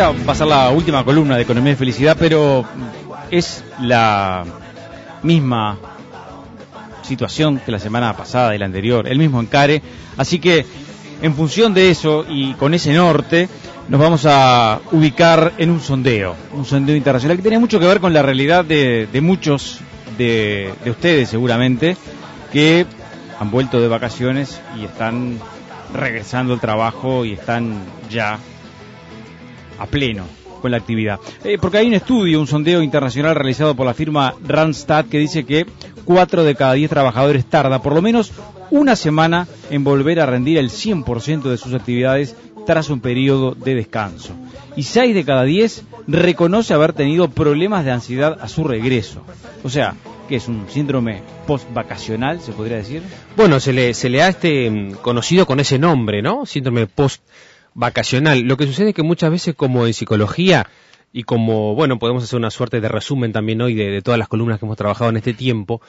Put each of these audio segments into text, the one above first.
esta la última columna de Economía y Felicidad, pero es la misma situación que la semana pasada y la anterior, el mismo encare. Así que, en función de eso y con ese norte, nos vamos a ubicar en un sondeo, un sondeo internacional que tiene mucho que ver con la realidad de, muchos de ustedes seguramente, que han vuelto de vacaciones y están regresando al trabajo y están ya a pleno con la actividad. Eh, porque hay un estudio, un sondeo internacional realizado por la firma Randstad que dice que 4 de cada 10 trabajadores tarda por lo menos una semana en volver a rendir el 100% de sus actividades tras un periodo de descanso. Y 6 de cada 10 reconoce haber tenido problemas de ansiedad a su regreso. O sea, que es un síndrome post-vacacional, se podría decir. Bueno, se le, se le ha este, mm, conocido con ese nombre, ¿no? Síndrome post vacacional. Lo que sucede es que muchas veces, como en psicología, y como, bueno, podemos hacer una suerte de resumen también hoy de, todas las columnas que hemos trabajado en este tiempo,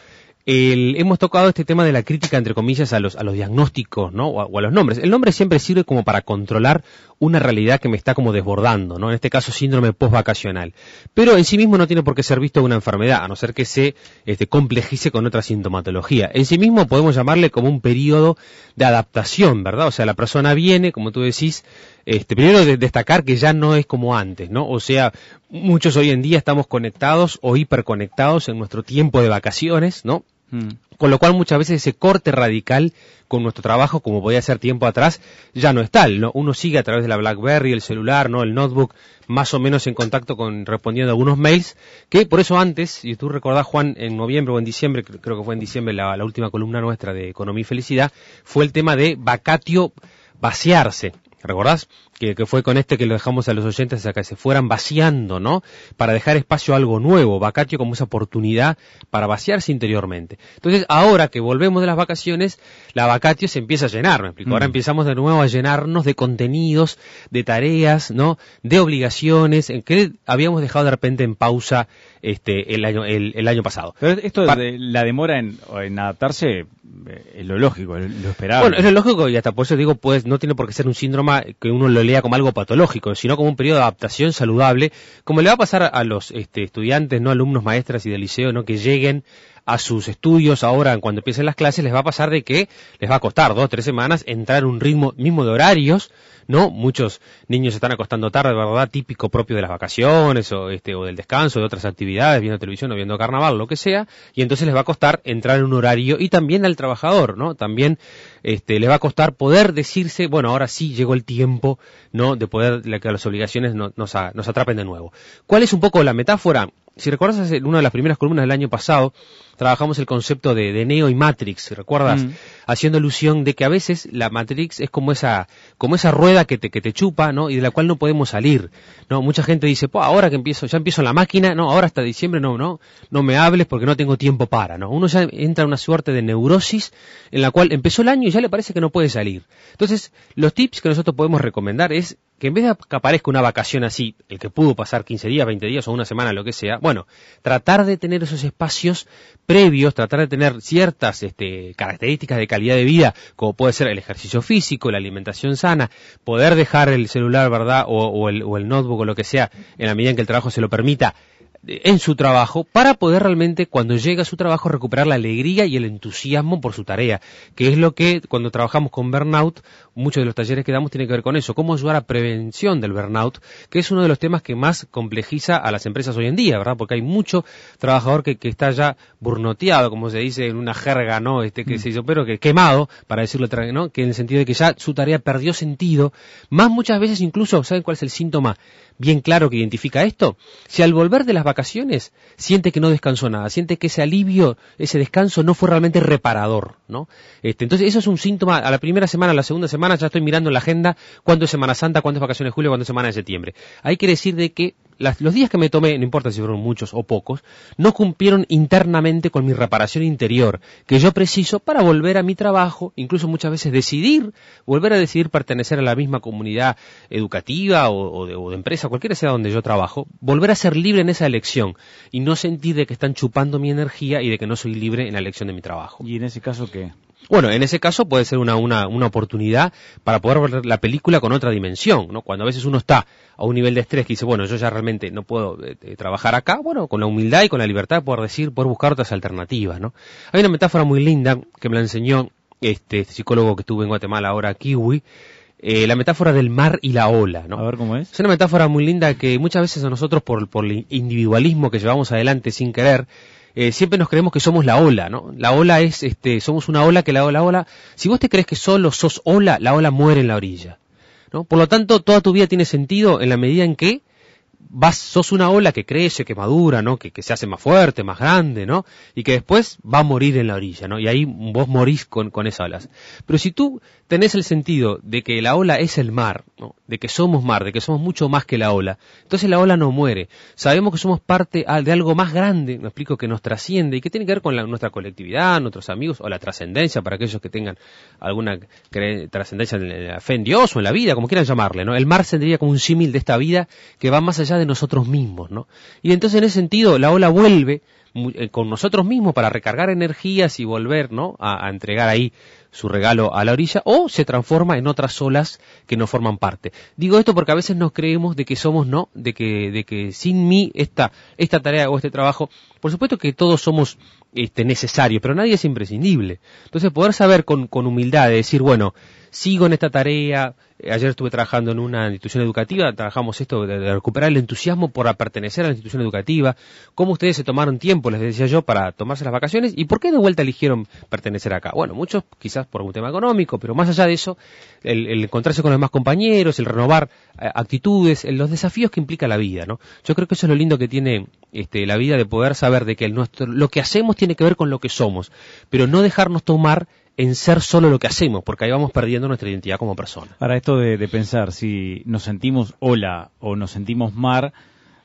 hemos tocado este tema de la crítica, entre comillas, a los, a los diagnósticos, ¿no? O a, los nombres. El nombre siempre sirve como para controlar una realidad que me está como desbordando, ¿no? En este caso, síndrome postvacacional. Pero en sí mismo no tiene por qué ser visto una enfermedad, a no ser que se este, complejice con otra sintomatología. En sí mismo podemos llamarle como un periodo de adaptación, ¿verdad? O sea, la persona viene, como tú decís, este, primero de destacar que ya no es como antes, ¿no? O sea, muchos hoy en día estamos conectados o hiperconectados en nuestro tiempo de vacaciones, ¿no? Mm. Con lo cual muchas veces ese corte radical con nuestro trabajo, como podía ser tiempo atrás, ya no es tal, ¿no? Uno sigue a través de la BlackBerry, el celular, ¿no? El notebook, más o menos en contacto con, respondiendo a algunos mails, que por eso antes, y tú recordás, Juan, en noviembre o en diciembre, creo que fue en diciembre la, la última columna nuestra de Economía y Felicidad, fue el tema de vacatio vaciarse. ¿Recordás? Que, fue con este que lo dejamos a los oyentes a que se fueran vaciando, ¿no? Para dejar espacio a algo nuevo, vacatio como esa oportunidad para vaciarse interiormente. Entonces, ahora que volvemos de las vacaciones, la vacatio se empieza a llenar, ¿me explico? Ahora mm. empezamos de nuevo a llenarnos de contenidos, de tareas, ¿no? De obligaciones, en que habíamos dejado de repente en pausa este, el año, el, año pasado. Pero esto de la demora en, en adaptarse eh, es lo lógico, lo esperable. Bueno, es lo lógico y hasta por eso digo, pues no tiene por qué ser un síndrome que uno lo lea como algo patológico, sino como un periodo de adaptación saludable, como le va a pasar a los este, estudiantes, no alumnos, maestras y del liceo, no que lleguen a sus estudios ahora cuando empiecen las clases les va a pasar de que les va a costar dos, tres semanas entrar en un ritmo mismo de horarios, ¿no? Muchos niños se están acostando tarde, ¿verdad? Típico propio de las vacaciones o, este, o del descanso, de otras actividades, viendo televisión o viendo carnaval, lo que sea, y entonces les va a costar entrar en un horario y también al trabajador, ¿no? También este, le va a costar poder decirse, bueno, ahora sí llegó el tiempo, ¿no? De poder que las obligaciones nos, nos atrapen de nuevo. ¿Cuál es un poco la metáfora? Si recuerdas en una de las primeras columnas del año pasado, trabajamos el concepto de, Neo y Matrix, ¿recuerdas? Mm. Haciendo alusión de que a veces la Matrix es como esa, como esa rueda que te, que te chupa, ¿no? Y de la cual no podemos salir, ¿no? Mucha gente dice, pues ahora que empiezo, ya empiezo en la máquina, no, ahora hasta diciembre, no, no, no me hables porque no tengo tiempo para, ¿no? Uno ya entra en una suerte de neurosis en la cual empezó el año y ya le parece que no puede salir. Entonces, los tips que nosotros podemos recomendar es que en vez de que aparezca una vacación así, el que pudo pasar 15 días, 20 días o una semana, lo que sea, bueno, tratar de tener esos espacios previos, tratar de tener ciertas este, características de calidad de vida, como puede ser el ejercicio físico, la alimentación sana, poder dejar el celular, ¿verdad? O, el, o el notebook o lo que sea, en la medida en que el trabajo se lo permita, en su trabajo para poder realmente cuando llega a su trabajo recuperar la alegría y el entusiasmo por su tarea, que es lo que cuando trabajamos con burnout, muchos de los talleres que damos tienen que ver con eso, cómo ayudar a prevención del burnout, que es uno de los temas que más complejiza a las empresas hoy en día, ¿verdad? Porque hay mucho trabajador que, que está ya burnoteado, como se dice en una jerga, ¿no? Este que mm. se hizo, pero que quemado, para decirlo, ¿no? Que en el sentido de que ya su tarea perdió sentido, más muchas veces incluso, ¿saben cuál es el síntoma? bien claro que identifica esto, si al volver de las vacaciones siente que no descansó nada, siente que ese alivio, ese descanso no fue realmente reparador, ¿no? Este, entonces eso es un síntoma, a la primera semana, a la segunda semana ya estoy mirando en la agenda cuándo es Semana Santa, cuándo es vacaciones de julio, cuándo es Semana de septiembre. Hay que decir de que los días que me tomé, no importa si fueron muchos o pocos, no cumplieron internamente con mi reparación interior, que yo preciso para volver a mi trabajo, incluso muchas veces decidir, volver a decidir pertenecer a la misma comunidad educativa o, de, o de, empresa, cualquiera sea donde yo trabajo, volver a ser libre en esa elección y no sentir de que están chupando mi energía y de que no soy libre en la elección de mi trabajo. ¿Y en ese caso qué? Bueno, en ese caso puede ser una, una, una oportunidad para poder ver la película con otra dimensión, ¿no? Cuando a veces uno está a un nivel de estrés que dice, bueno, yo ya realmente no puedo eh, eh, trabajar acá, bueno, con la humildad y con la libertad de poder decir, poder buscar otras alternativas, ¿no? Hay una metáfora muy linda que me la enseñó este, este psicólogo que estuvo en Guatemala ahora, Kiwi, eh, la metáfora del mar y la ola, ¿no? A ver cómo es. Es una metáfora muy linda que muchas veces a nosotros, por, por el individualismo que llevamos adelante sin querer, eh, siempre nos creemos que somos la ola, ¿no? La ola es, este, somos una ola que la ola, ola. Si vos te crees que solo sos ola, la ola muere en la orilla, ¿no? Por lo tanto, toda tu vida tiene sentido en la medida en que vas, sos una ola que crece, que madura, ¿no? Que, se hace más fuerte, más grande, ¿no? Y que después va a morir en la orilla, ¿no? Y ahí vos morís con, con esas olas. Pero si tú tenés el sentido de que la ola es el mar, ¿no? De que somos mar, de que somos mucho más que la ola, entonces la ola no muere. Sabemos que somos parte de algo más grande, me explico, que nos trasciende y que tiene que ver con nuestra colectividad, nuestros amigos, o la trascendencia para aquellos que tengan alguna trascendencia en la fe en Dios o en la vida, como quieran llamarle, ¿no? El mar sería como un símil de esta vida que va más allá de nosotros mismos, ¿no? Y entonces en ese sentido la ola vuelve eh, con nosotros mismos para recargar energías y volver, ¿no? A, a, entregar ahí su regalo a la orilla o se transforma en otras olas que no forman parte. Digo esto porque a veces nos creemos de que somos, ¿no? De que, de que sin mí esta, esta tarea o este trabajo, por supuesto que todos somos este, necesarios, pero nadie es imprescindible. Entonces poder saber con, con humildad de decir, bueno, sigo en esta tarea, ayer estuve trabajando en una institución educativa, trabajamos esto de, recuperar el entusiasmo por pertenecer a la institución educativa, cómo ustedes se tomaron tiempo, les decía yo, para tomarse las vacaciones y por qué de vuelta eligieron pertenecer acá. Bueno, muchos quizás por un tema económico, pero más allá de eso, el, el encontrarse con los demás compañeros, el renovar eh, actitudes, el, los desafíos que implica la vida, ¿no? Yo creo que eso es lo lindo que tiene este, la vida de poder saber de que el nuestro, lo que hacemos tiene que ver con lo que somos, pero no dejarnos tomar en ser solo lo que hacemos, porque ahí vamos perdiendo nuestra identidad como persona. Para esto de, de pensar si nos sentimos ola o nos sentimos mar,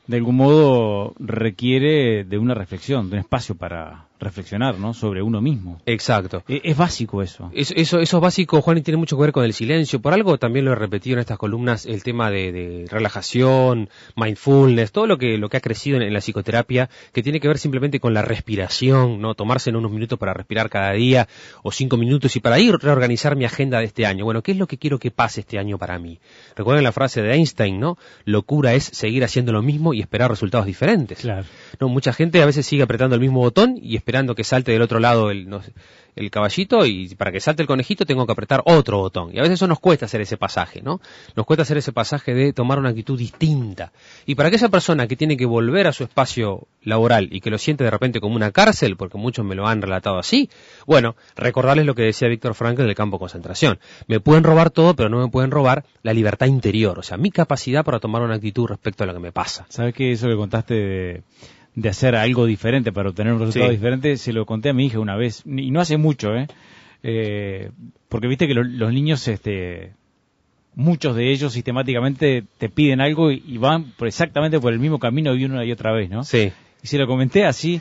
de algún modo requiere de una reflexión, de un espacio para reflexionar, ¿no? Sobre uno mismo. Exacto. Es, es básico eso. Es, eso. Eso es básico, Juan, y tiene mucho que ver con el silencio. Por algo también lo he repetido en estas columnas, el tema de, de relajación, mindfulness, todo lo que, lo que ha crecido en, en, la psicoterapia, que tiene que ver simplemente con la respiración, ¿no? Tomarse en unos minutos para respirar cada día, o cinco minutos, y para ir reorganizar mi agenda de este año. Bueno, ¿qué es lo que quiero que pase este año para mí? Recuerden la frase de Einstein, ¿no? Locura es seguir haciendo lo mismo y esperar resultados diferentes. Claro. No, mucha gente a veces sigue apretando el mismo botón y esperando que salte del otro lado el, el caballito y para que salte el conejito tengo que apretar otro botón. Y a veces eso nos cuesta hacer ese pasaje, ¿no? Nos cuesta hacer ese pasaje de tomar una actitud distinta. Y para aquella persona que tiene que volver a su espacio laboral y que lo siente de repente como una cárcel, porque muchos me lo han relatado así, bueno, recordarles lo que decía Víctor Frankl del campo de concentración. Me pueden robar todo, pero no me pueden robar la libertad interior, o sea, mi capacidad para tomar una actitud respecto a lo que me pasa. ¿Sabes qué? Eso que contaste de de hacer algo diferente para obtener un resultado sí. diferente, se lo conté a mi hija una vez, y no hace mucho, ¿eh? eh porque viste que lo, los niños, este, muchos de ellos sistemáticamente te piden algo y, y, van por exactamente por el mismo camino y una y otra vez, ¿no? Sí. Y se lo comenté así,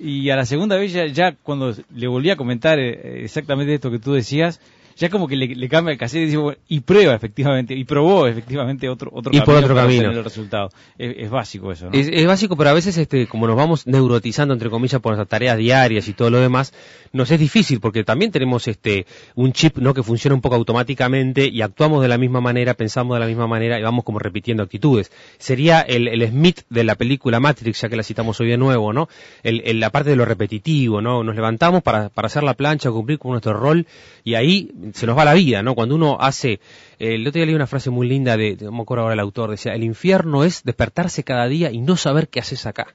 y a la segunda vez ya, ya cuando le volví a comentar eh, exactamente esto que tú decías, ya como que le, le cambia el cassette y, dice, bueno, y prueba efectivamente, y probó efectivamente otro, otro y camino por otro para camino. el resultado. Es, es, básico eso, ¿no? Es, es, básico, pero a veces, este, como nos vamos neurotizando, entre comillas, por nuestras tareas diarias y todo lo demás, nos es difícil, porque también tenemos este, un chip, ¿no? Que funciona un poco automáticamente y actuamos de la misma manera, pensamos de la misma manera y vamos como repitiendo actitudes. Sería el, el Smith de la película Matrix, ya que la citamos hoy de nuevo, ¿no? El, el, la parte de lo repetitivo, ¿no? Nos levantamos para, para hacer la plancha, cumplir con nuestro rol y ahí se nos va la vida, ¿no? Cuando uno hace, eh, el otro día leí una frase muy linda de, no me acuerdo ahora el autor, decía, el infierno es despertarse cada día y no saber qué haces acá.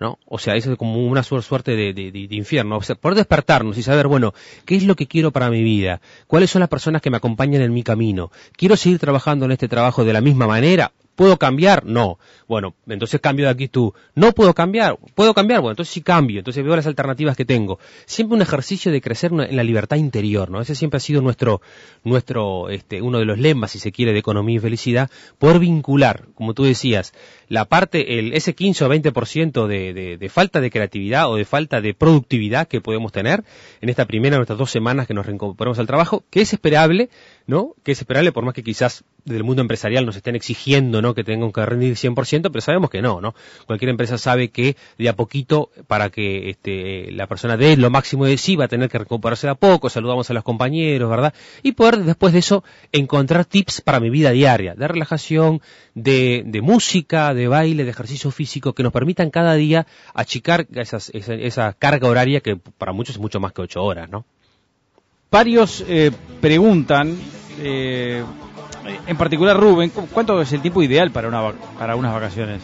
¿no? O sea, eso es como una suerte de, de, de, infierno. O sea, poder despertarnos y saber, bueno, ¿qué es lo que quiero para mi vida? ¿Cuáles son las personas que me acompañan en mi camino? ¿Quiero seguir trabajando en este trabajo de la misma manera? ¿Puedo cambiar? No. Bueno, entonces cambio de actitud. No puedo cambiar. ¿Puedo cambiar? Bueno, entonces sí cambio. Entonces veo las alternativas que tengo. Siempre un ejercicio de crecer en la libertad interior, ¿no? Ese siempre ha sido nuestro, nuestro, este, uno de los lemas, si se quiere, de economía y felicidad, poder vincular, como tú decías, la parte, el, ese 15 o 20% de, de, de falta de creatividad o de falta de productividad que podemos tener en esta primera, nuestras dos semanas que nos reincorporamos al trabajo, que es esperable, ¿no? Que es esperable por más que quizás desde el mundo empresarial nos estén exigiendo, ¿no? Que tengan que rendir 100%, pero sabemos que no, ¿no? Cualquier empresa sabe que de a poquito, para que este, la persona dé lo máximo de sí, va a tener que recuperarse de a poco, saludamos a los compañeros, ¿verdad? Y poder después de eso encontrar tips para mi vida diaria, de relajación, de, de música, de baile, de ejercicio físico, que nos permitan cada día achicar esas, esa, esa carga horaria que para muchos es mucho más que ocho horas, ¿no? Varios eh, preguntan, eh, en particular Rubén, ¿cuánto es el tiempo ideal para, una, para unas vacaciones?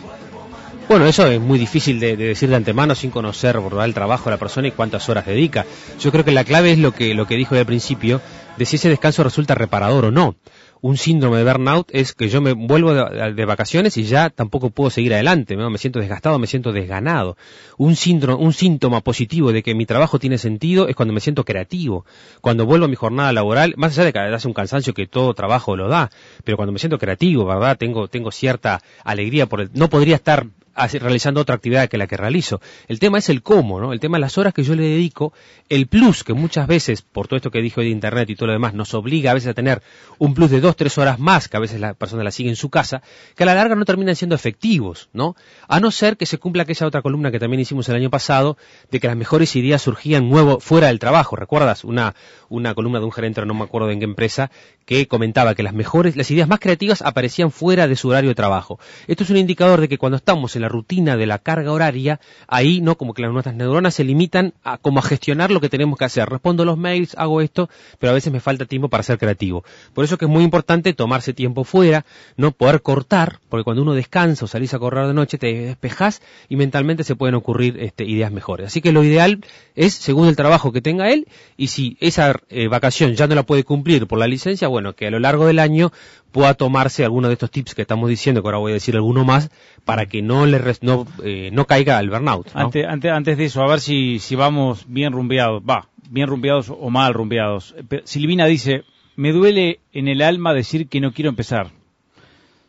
Bueno, eso es muy difícil de, de, decir de antemano sin conocer el trabajo de la persona y cuántas horas dedica. Yo creo que la clave es lo que, lo que dijo al principio, de si ese descanso resulta reparador o no un síndrome de burnout es que yo me vuelvo de, vacaciones y ya tampoco puedo seguir adelante, me siento desgastado, me siento desganado. Un síndrome, un síntoma positivo de que mi trabajo tiene sentido es cuando me siento creativo, cuando vuelvo a mi jornada laboral, más allá de que hace un cansancio que todo trabajo lo da, pero cuando me siento creativo, ¿verdad? Tengo, tengo cierta alegría por el, no podría estar realizando otra actividad que la que realizo. El tema es el cómo, ¿no? El tema es las horas que yo le dedico, el plus que muchas veces, por todo esto que dije hoy de Internet y todo lo demás, nos obliga a veces a tener un plus de dos, tres horas más, que a veces la persona la sigue en su casa, que a la larga no terminan siendo efectivos, ¿no? A no ser que se cumpla aquella otra columna que también hicimos el año pasado, de que las mejores ideas surgían nuevo fuera del trabajo. ¿Recuerdas? Una, una columna de un gerente, no me acuerdo en qué empresa, que comentaba que las mejores, las ideas más creativas aparecían fuera de su horario de trabajo. Esto es un indicador de que cuando estamos en la rutina de la carga horaria, ahí no como que las nuestras neuronas se limitan a como a gestionar lo que tenemos que hacer. Respondo los mails, hago esto, pero a veces me falta tiempo para ser creativo. Por eso que es muy importante tomarse tiempo fuera, no poder cortar, porque cuando uno descansa o salís a correr de noche te despejas y mentalmente se pueden ocurrir este, ideas mejores. Así que lo ideal es según el trabajo que tenga él y si esa eh, vacación ya no la puede cumplir por la licencia, bueno, que a lo largo del año pueda tomarse alguno de estos tips que estamos diciendo, que ahora voy a decir alguno más, para que no le no, eh, no caiga al burnout. Antes, antes, antes de eso, a ver si, si vamos bien rumbeados, va, bien rumbeados o mal rumbeados. Silvina dice, me duele en el alma decir que no quiero empezar.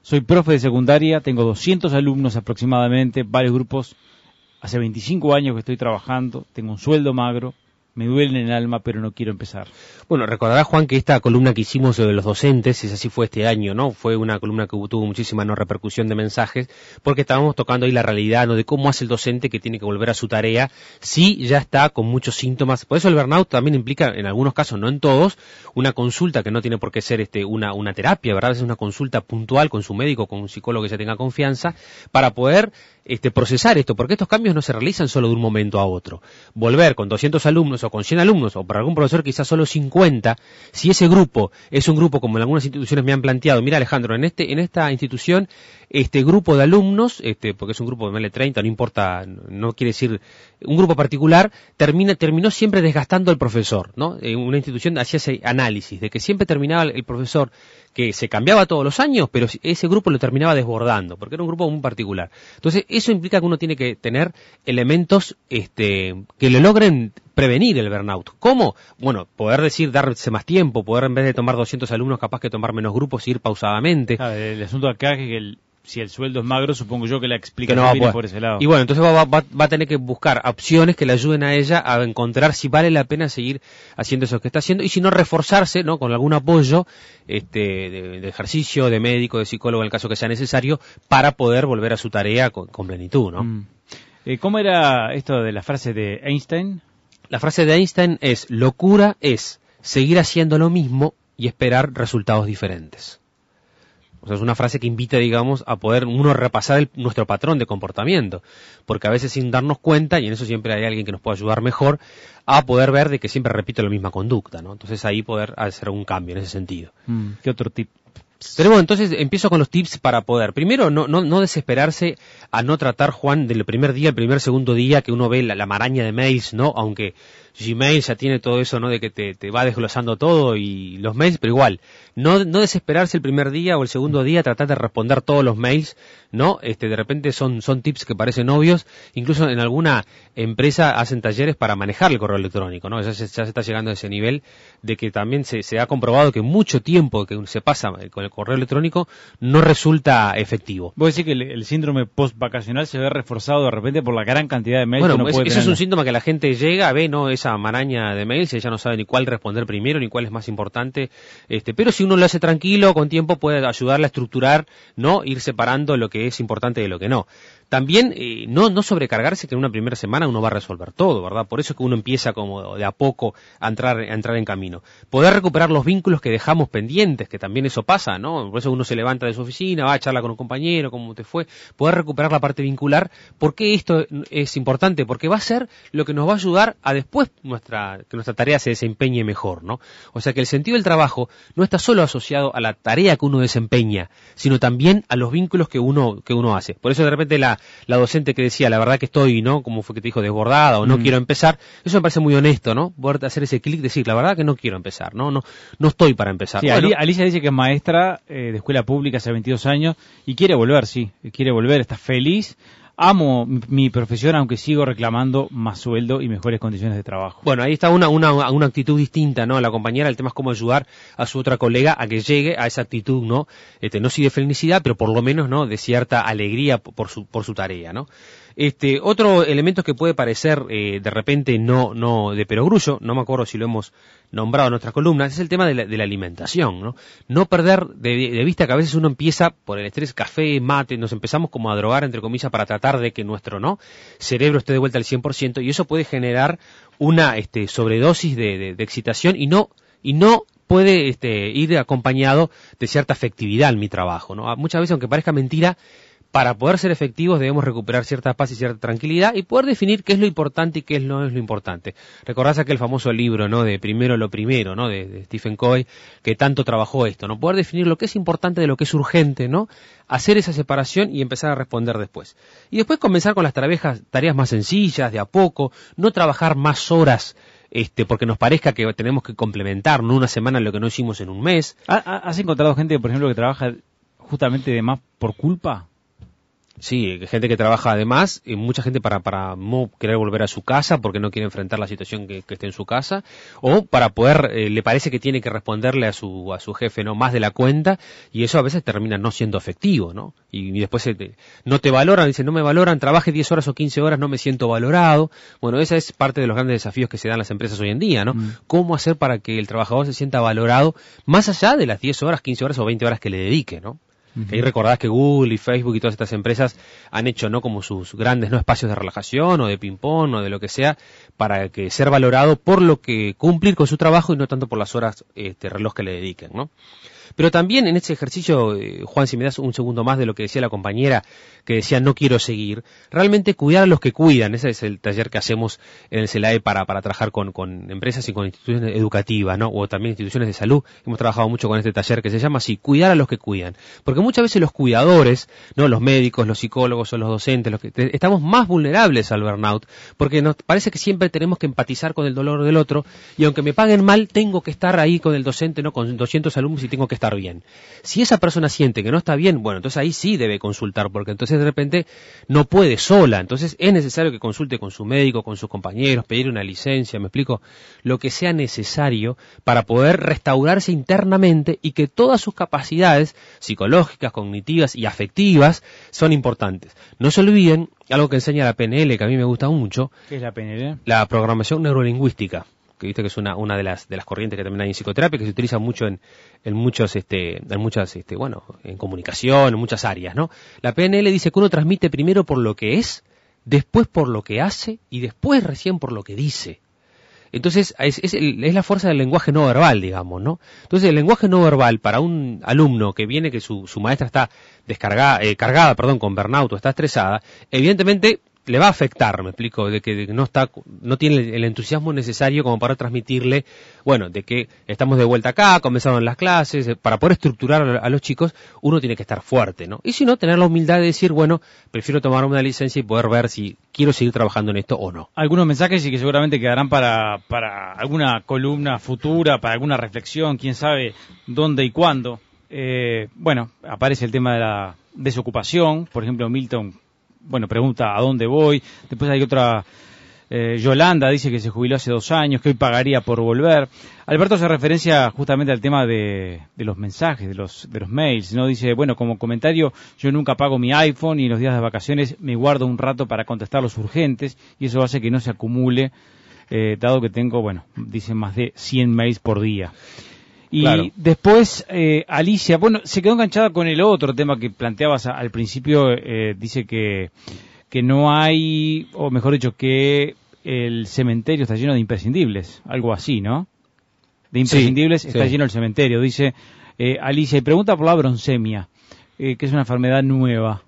Soy profe de secundaria, tengo 200 alumnos aproximadamente, varios grupos. Hace 25 años que estoy trabajando, tengo un sueldo magro, me duele en el alma, pero no quiero empezar. Bueno, recordará Juan que esta columna que hicimos sobre los docentes, es así fue este año, ¿no? Fue una columna que tuvo muchísima no repercusión de mensajes, porque estábamos tocando ahí la realidad, ¿no? De cómo hace el docente que tiene que volver a su tarea, si ya está con muchos síntomas. Por eso el burnout también implica, en algunos casos, no en todos, una consulta que no tiene por qué ser este, una, una terapia, ¿verdad? Es una consulta puntual con su médico, con un psicólogo que ya tenga confianza, para poder este, procesar esto, porque estos cambios no se realizan solo de un momento a otro. Volver con 200 alumnos o con 100 alumnos, o para algún profesor quizás solo 50, si ese grupo es un grupo como en algunas instituciones me han planteado, mira Alejandro, en, este, en esta institución, este grupo de alumnos, este, porque es un grupo de ML30, no importa, no quiere decir un grupo particular, termina, terminó siempre desgastando al profesor, ¿no? En una institución hacía ese análisis, de que siempre terminaba el profesor que se cambiaba todos los años, pero ese grupo lo terminaba desbordando, porque era un grupo muy particular. Entonces, eso implica que uno tiene que tener elementos este, que le logren prevenir el burnout. ¿Cómo? Bueno, poder decir, darse más tiempo, poder en vez de tomar 200 alumnos, capaz que tomar menos grupos, ir pausadamente. el asunto acá es que el, si el sueldo es magro, supongo yo que la explicación no viene por ese lado. Y bueno, entonces va, va, a tener que buscar opciones que le ayuden a ella a encontrar si vale la pena seguir haciendo eso que está haciendo y si no reforzarse, ¿no? Con algún apoyo este, de, ejercicio, de médico, de psicólogo, en el caso que sea necesario, para poder volver a su tarea con, plenitud, ¿no? Mm. Eh, ¿Cómo era esto de la frase de Einstein? La frase de Einstein es, locura es seguir haciendo lo mismo y esperar resultados diferentes. O sea, es una frase que invita, digamos, a poder uno repasar nuestro patrón de comportamiento. Porque a veces sin darnos cuenta, y en eso siempre hay alguien que nos puede ayudar mejor, a poder ver de que siempre repito la misma conducta, ¿no? Entonces ahí poder hacer un cambio en ese sentido. Mm, ¿Qué otro tip? Tenemos entonces, empiezo con los tips para poder. Primero, no, no, no desesperarse a no tratar, Juan, del primer día, el primer, segundo día que uno ve la, la maraña de mails, ¿no? Aunque Gmail ya tiene todo eso, ¿no? De que te, te, va desglosando todo y los mails, pero igual, no, no desesperarse el primer día o el segundo día, tratar de responder todos los mails, ¿no? Este, de repente son, son tips que parecen obvios, incluso en alguna empresa hacen talleres para manejar el correo electrónico, ¿no? Ya se, ya se está llegando a ese nivel de que también se, se, ha comprobado que mucho tiempo que se pasa con el correo electrónico no resulta efectivo. ¿Vos decís que el, síndrome post-vacacional se ve reforzado de repente por la gran cantidad de mails bueno, que eso es un síntoma que la gente llega, ve, ¿no? Esa esa maraña de mails y ella no sabe ni cuál responder primero ni cuál es más importante. Este, pero si uno lo hace tranquilo, con tiempo puede ayudarle a estructurar, ¿no? Ir separando lo que es importante de lo que no también eh, no, no sobrecargarse que en una primera semana uno va a resolver todo, ¿verdad? Por eso es que uno empieza como de a poco a entrar, a entrar en camino. Poder recuperar los vínculos que dejamos pendientes, que también eso pasa, ¿no? Por eso uno se levanta de su oficina, va a charlar con un compañero, cómo te fue, poder recuperar la parte vincular. ¿Por qué esto es importante? Porque va a ser lo que nos va a ayudar a después nuestra, que nuestra tarea se desempeñe mejor, ¿no? O sea que el sentido del trabajo no está solo asociado a la tarea que uno desempeña, sino también a los vínculos que uno, que uno hace. Por eso de repente la, la, docente que decía, la verdad que estoy, ¿no? Como fue que te dijo, desbordada o no mm. quiero empezar, eso me parece muy honesto, ¿no? Poder hacer ese clic, decir, la verdad que no quiero empezar, ¿no? No, no estoy para empezar. Sí, Alicia dice que es maestra eh, de escuela pública hace 22 años y quiere volver, sí, quiere volver, está feliz amo mi profesión aunque sigo reclamando más sueldo y mejores condiciones de trabajo. Bueno, ahí está una, una, una actitud distinta, ¿no? La compañera, el tema es cómo ayudar a su otra colega a que llegue a esa actitud, ¿no? Este, no sí de felicidad, pero por lo menos, ¿no? De cierta alegría por su, por su tarea, ¿no? Este, otro elemento que puede parecer eh, de repente no, no de perogrullo, no me acuerdo si lo hemos nombrado en nuestras columnas, es el tema de la, alimentación, ¿no? No perder de, vista que a veces uno empieza por el estrés, café, mate, nos empezamos como a drogar, entre comillas, para tratar de que nuestro, ¿no? Cerebro esté de vuelta al 100% y eso puede generar una, este, sobredosis de, de excitación y no, y no puede este, ir acompañado de cierta efectividad en mi trabajo. ¿no? Muchas veces, aunque parezca mentira, para poder ser efectivos debemos recuperar cierta paz y cierta tranquilidad y poder definir qué es lo importante y qué no es lo importante. Recordás aquel famoso libro, ¿no? De Primero lo Primero, ¿no? De, Stephen Covey, que tanto trabajó esto, ¿no? Poder definir lo que es importante de lo que es urgente, ¿no? Hacer esa separación y empezar a responder después. Y después comenzar con las tareas, tareas más sencillas, de a poco, no trabajar más horas este, porque nos parezca que tenemos que complementar, no una semana lo que no hicimos en un mes. ¿Has encontrado gente, por ejemplo, que trabaja justamente de más por culpa? Sí, gente que trabaja además, y mucha gente para, para no querer volver a su casa porque no quiere enfrentar la situación que, esté en su casa, o para poder, eh, le parece que tiene que responderle a su, a su jefe no más de la cuenta, y eso a veces termina no siendo efectivo, ¿no? Y, después no te valoran, dicen, no me valoran, trabaje 10 horas o 15 horas, no me siento valorado. Bueno, esa es parte de los grandes desafíos que se dan las empresas hoy en día, ¿no? Mm. ¿Cómo hacer para que el trabajador se sienta valorado más allá de las 10 horas, 15 horas o 20 horas que le dedique, ¿no? Ahí recordás que Google y Facebook y todas estas empresas han hecho no como sus grandes no espacios de relajación o de ping pong o de lo que sea para que ser valorado por lo que cumplir con su trabajo y no tanto por las horas este reloj que le dediquen, ¿no? Pero también en este ejercicio, eh, Juan, si me das un segundo más de lo que decía la compañera, que decía no quiero seguir, realmente cuidar a los que cuidan, ese es el taller que hacemos en el CELAE para, para trabajar con, con empresas y con instituciones educativas, ¿no? O también instituciones de salud. Hemos trabajado mucho con este taller que se llama así, cuidar a los que cuidan. Porque muchas veces los cuidadores, ¿no? Los médicos, los psicólogos o los docentes, los que estamos más vulnerables al burnout, porque nos parece que siempre tenemos que empatizar con el dolor del otro, y aunque me paguen mal, tengo que estar ahí con el docente, ¿no? Con 200 alumnos y tengo que estar bien. Si esa persona siente que no está bien, bueno, entonces ahí sí debe consultar, porque entonces de repente no puede sola. Entonces es necesario que consulte con su médico, con sus compañeros, pedir una licencia, me explico, lo que sea necesario para poder restaurarse internamente y que todas sus capacidades psicológicas, cognitivas y afectivas son importantes. No se olviden algo que enseña la PNL, que a mí me gusta mucho. ¿Qué es la PNL? La programación neurolingüística que viste que es una, una de las de las corrientes que también hay en psicoterapia que se utiliza mucho en, en muchos este en muchas este bueno en comunicación en muchas áreas no la PNL dice que uno transmite primero por lo que es después por lo que hace y después recién por lo que dice entonces es, es, la fuerza del lenguaje no verbal, digamos, ¿no? Entonces el lenguaje no verbal para un alumno que viene que su, su maestra está descargada, eh, cargada, perdón, con burnout o está estresada, evidentemente le va a afectar, me explico, de que no está, no tiene el entusiasmo necesario como para transmitirle, bueno, de que estamos de vuelta acá, comenzaron las clases, eh, para poder estructurar a los chicos, uno tiene que estar fuerte, ¿no? Y si no, tener la humildad de decir, bueno, prefiero tomar una licencia y poder ver si quiero seguir trabajando en esto o no. Algunos mensajes y que seguramente quedarán para, para alguna columna futura, para alguna reflexión, quién sabe dónde y cuándo. Eh, bueno, aparece el tema de la desocupación, por ejemplo, Milton bueno, pregunta a dónde voy. Después hay otra, eh, Yolanda dice que se jubiló hace dos años, que hoy pagaría por volver. Alberto hace referencia justamente al tema de, de, los mensajes, de los, de los mails, ¿no? Dice, bueno, como comentario, yo nunca pago mi iPhone y en los días de vacaciones me guardo un rato para contestar los urgentes y eso hace que no se acumule eh, dado que tengo, bueno, dicen más de 100 mails por día. Y después, eh, Alicia, bueno, se quedó enganchada con el otro tema que planteabas al principio, eh, dice que, que no hay, o mejor dicho, que el cementerio está lleno de imprescindibles, algo así, ¿no? De imprescindibles está lleno el cementerio, dice eh, Alicia, y pregunta por la broncemia, que es una enfermedad nueva.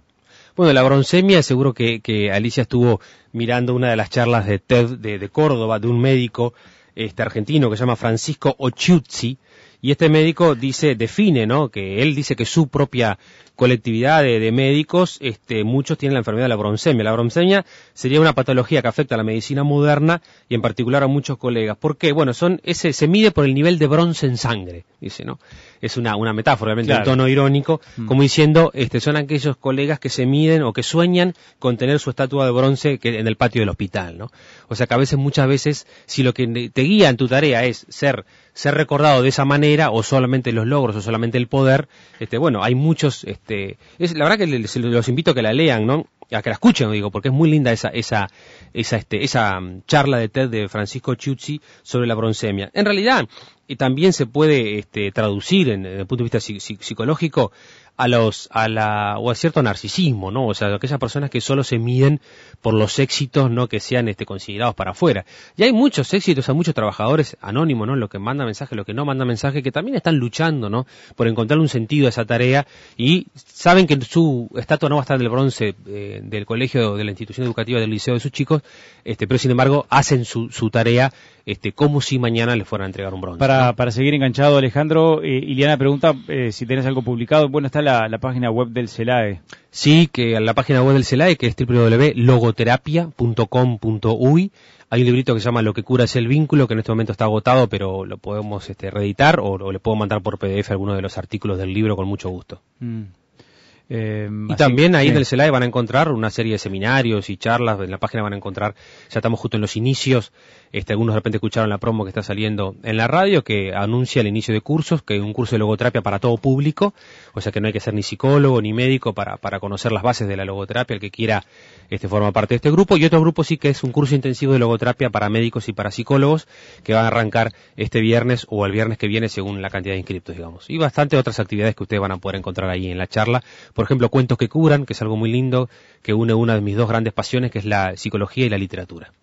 Bueno, la broncemia, seguro que, Alicia estuvo mirando una de las charlas de TED de, de Córdoba, de un médico este argentino que se llama Francisco Ochiuzzi, y este médico dice, define, ¿no? Que él dice que su propia colectividad de, médicos, este, muchos tienen la enfermedad de la broncemia. La broncemia sería una patología que afecta a la medicina moderna y en particular a muchos colegas. ¿Por qué? Bueno, son, ese, se mide por el nivel de bronce en sangre, dice, ¿no? Es una, una metáfora, obviamente, en tono irónico, mm. como diciendo, este, son aquellos colegas que se miden o que sueñan con tener su estatua de bronce que, en el patio del hospital, ¿no? O sea que a veces, muchas veces, si lo que te guía en tu tarea es ser ser recordado de esa manera o solamente los logros o solamente el poder, este, bueno, hay muchos, este, es, la verdad que les, los invito a que la lean, ¿no? A que la escuchen, digo, porque es muy linda esa, esa, esa, este, esa mm, charla de TED de Francisco Chiuzzi sobre la broncemia. En realidad, y también se puede este, traducir en, desde el punto de vista psicológico a los a la o a cierto narcisismo no o sea aquellas personas que solo se miden por los éxitos no que sean este considerados para afuera. Y hay muchos éxitos hay muchos trabajadores anónimos no los que mandan mensaje los que no mandan mensaje que también están luchando no por encontrar un sentido a esa tarea y saben que su estatua no va a estar en el bronce eh, del colegio de la institución educativa del liceo de sus chicos este pero sin embargo hacen su, su tarea este, como si mañana les fueran a entregar un bronce. Para, para seguir enganchado, Alejandro, eh, Iliana pregunta eh, si tenés algo publicado. Bueno, está la, la, página web del CELAE. Sí, que la página web del CELAE, que es www.logoterapia.com.uy. Hay un librito que se llama Lo que cura es el vínculo, que en este momento está agotado, pero lo podemos este, reeditar o, le puedo mandar por PDF alguno de los artículos del libro con mucho gusto. Mm. Eh, y también ahí en el CELAE van a encontrar una serie de seminarios y charlas, en la página van a encontrar, ya estamos justo en los inicios, este, algunos de repente escucharon la promo que está saliendo en la radio que anuncia el inicio de cursos, que es un curso de logoterapia para todo público, o sea que no hay que ser ni psicólogo ni médico para, para conocer las bases de la logoterapia, el que quiera este, forma parte de este grupo, y otro grupo sí que es un curso intensivo de logoterapia para médicos y para psicólogos, que va a arrancar este viernes o el viernes que viene según la cantidad de inscriptos, digamos. Y bastante otras actividades que ustedes van a poder encontrar ahí en la charla, por ejemplo, cuentos que curan, que es algo muy lindo, que une una de mis dos grandes pasiones, que es la psicología y la literatura.